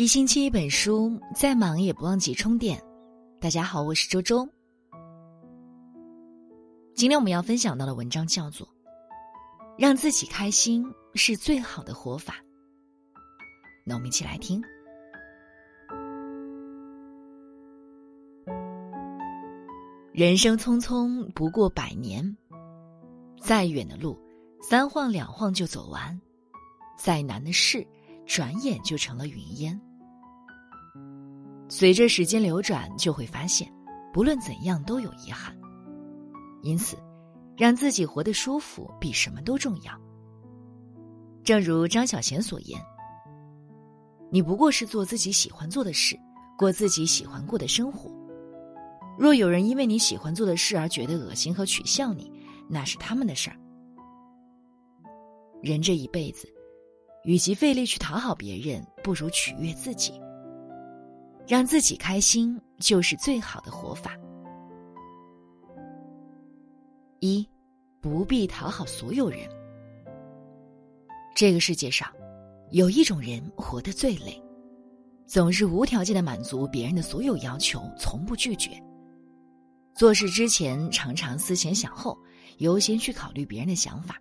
一星期一本书，再忙也不忘记充电。大家好，我是周周。今天我们要分享到的文章叫做《让自己开心是最好的活法》。那我们一起来听。人生匆匆不过百年，再远的路，三晃两晃就走完；再难的事，转眼就成了云烟。随着时间流转，就会发现，不论怎样都有遗憾。因此，让自己活得舒服比什么都重要。正如张小娴所言：“你不过是做自己喜欢做的事，过自己喜欢过的生活。若有人因为你喜欢做的事而觉得恶心和取笑你，那是他们的事儿。人这一辈子，与其费力去讨好别人，不如取悦自己。”让自己开心就是最好的活法。一，不必讨好所有人。这个世界上，有一种人活得最累，总是无条件的满足别人的所有要求，从不拒绝。做事之前常常思前想后，优先去考虑别人的想法。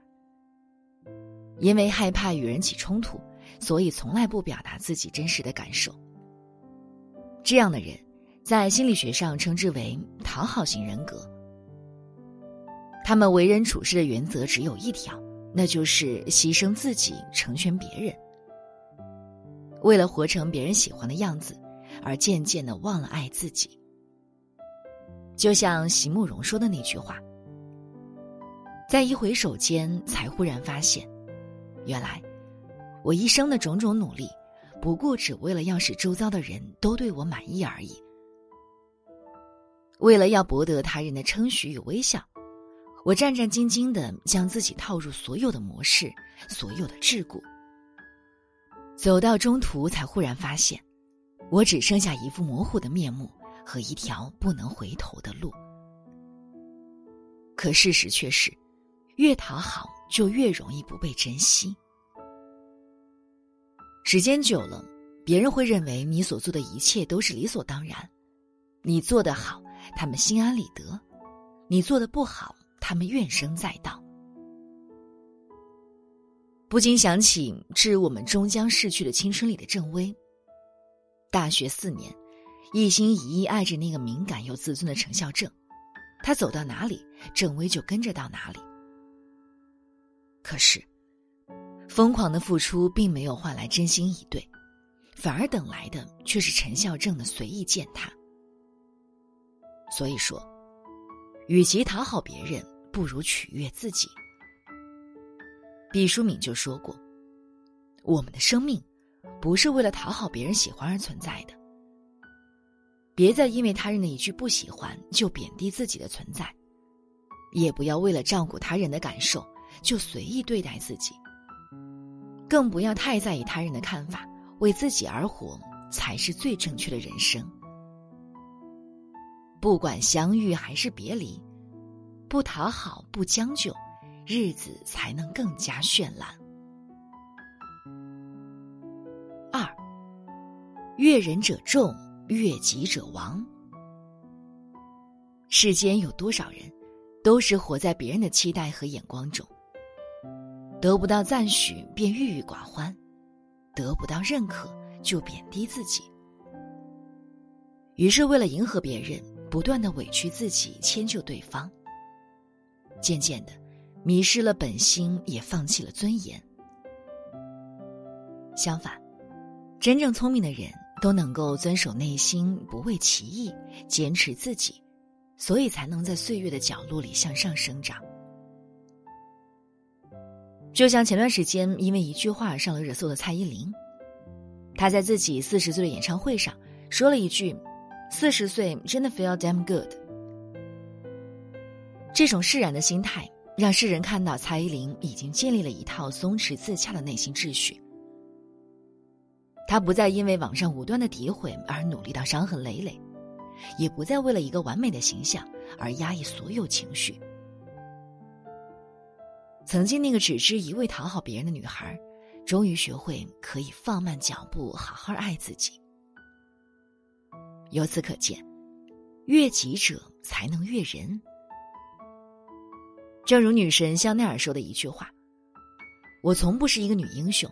因为害怕与人起冲突，所以从来不表达自己真实的感受。这样的人，在心理学上称之为讨好型人格。他们为人处事的原则只有一条，那就是牺牲自己成全别人。为了活成别人喜欢的样子，而渐渐的忘了爱自己。就像席慕容说的那句话：“在一回首间，才忽然发现，原来我一生的种种努力。”不过只为了要使周遭的人都对我满意而已。为了要博得他人的称许与微笑，我战战兢兢的将自己套入所有的模式、所有的桎梏。走到中途，才忽然发现，我只剩下一副模糊的面目和一条不能回头的路。可事实却是，越讨好就越容易不被珍惜。时间久了，别人会认为你所做的一切都是理所当然。你做得好，他们心安理得；你做的不好，他们怨声载道。不禁想起致我们终将逝去的青春里的郑微。大学四年，一心一意爱着那个敏感又自尊的陈孝正，他走到哪里，郑微就跟着到哪里。可是。疯狂的付出并没有换来真心以对，反而等来的却是陈孝正的随意践踏。所以说，与其讨好别人，不如取悦自己。毕淑敏就说过：“我们的生命不是为了讨好别人喜欢而存在的。别再因为他人的一句不喜欢就贬低自己的存在，也不要为了照顾他人的感受就随意对待自己。”更不要太在意他人的看法，为自己而活才是最正确的人生。不管相遇还是别离，不讨好不将就，日子才能更加绚烂。二，悦人者众，悦己者亡。世间有多少人，都是活在别人的期待和眼光中。得不到赞许便郁郁寡欢，得不到认可就贬低自己，于是为了迎合别人，不断的委屈自己，迁就对方。渐渐的，迷失了本心，也放弃了尊严。相反，真正聪明的人都能够遵守内心，不为其意，坚持自己，所以才能在岁月的角落里向上生长。就像前段时间因为一句话上了热搜的蔡依林，她在自己四十岁的演唱会上说了一句：“四十岁真的 feel damn good。”这种释然的心态，让世人看到蔡依林已经建立了一套松弛自洽的内心秩序。她不再因为网上无端的诋毁而努力到伤痕累累，也不再为了一个完美的形象而压抑所有情绪。曾经那个只知一味讨好别人的女孩，终于学会可以放慢脚步，好好爱自己。由此可见，悦己者才能悦人。正如女神香奈儿说的一句话：“我从不是一个女英雄，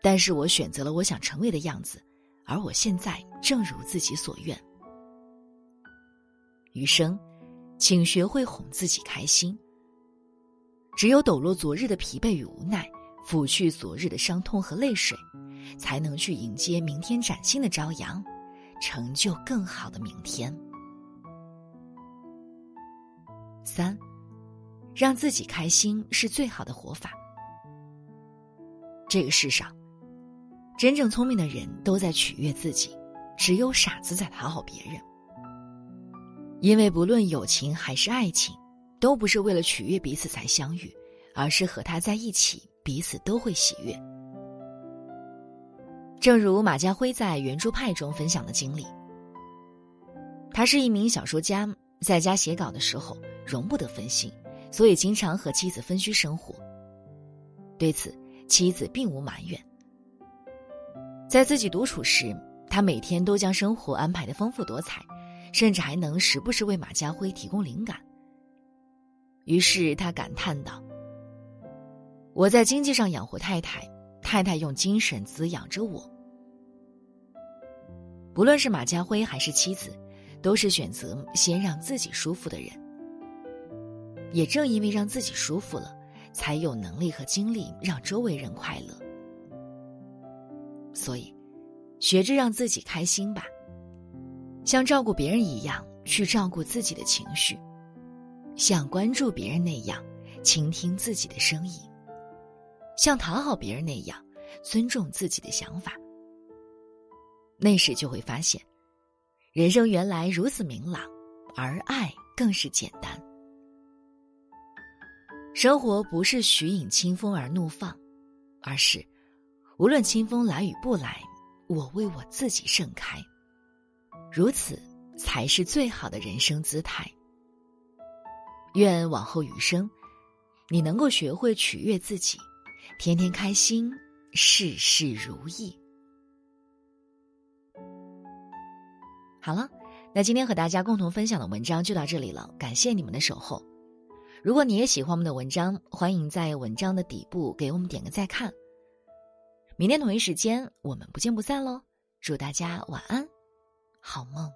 但是我选择了我想成为的样子，而我现在正如自己所愿。”余生，请学会哄自己开心。只有抖落昨日的疲惫与无奈。抚去昨日的伤痛和泪水，才能去迎接明天崭新的朝阳，成就更好的明天。三，让自己开心是最好的活法。这个世上，真正聪明的人都在取悦自己，只有傻子在讨好别人。因为不论友情还是爱情，都不是为了取悦彼此才相遇，而是和他在一起。彼此都会喜悦。正如马家辉在圆桌派中分享的经历，他是一名小说家，在家写稿的时候容不得分心，所以经常和妻子分居生活。对此，妻子并无埋怨。在自己独处时，他每天都将生活安排的丰富多彩，甚至还能时不时为马家辉提供灵感。于是他感叹道。我在经济上养活太太，太太用精神滋养着我。不论是马家辉还是妻子，都是选择先让自己舒服的人。也正因为让自己舒服了，才有能力和精力让周围人快乐。所以，学着让自己开心吧，像照顾别人一样去照顾自己的情绪，像关注别人那样倾听自己的声音。像讨好别人那样尊重自己的想法，那时就会发现，人生原来如此明朗，而爱更是简单。生活不是许引清风而怒放，而是无论清风来与不来，我为我自己盛开。如此才是最好的人生姿态。愿往后余生，你能够学会取悦自己。天天开心，事事如意。好了，那今天和大家共同分享的文章就到这里了，感谢你们的守候。如果你也喜欢我们的文章，欢迎在文章的底部给我们点个再看。明天同一时间，我们不见不散喽！祝大家晚安，好梦。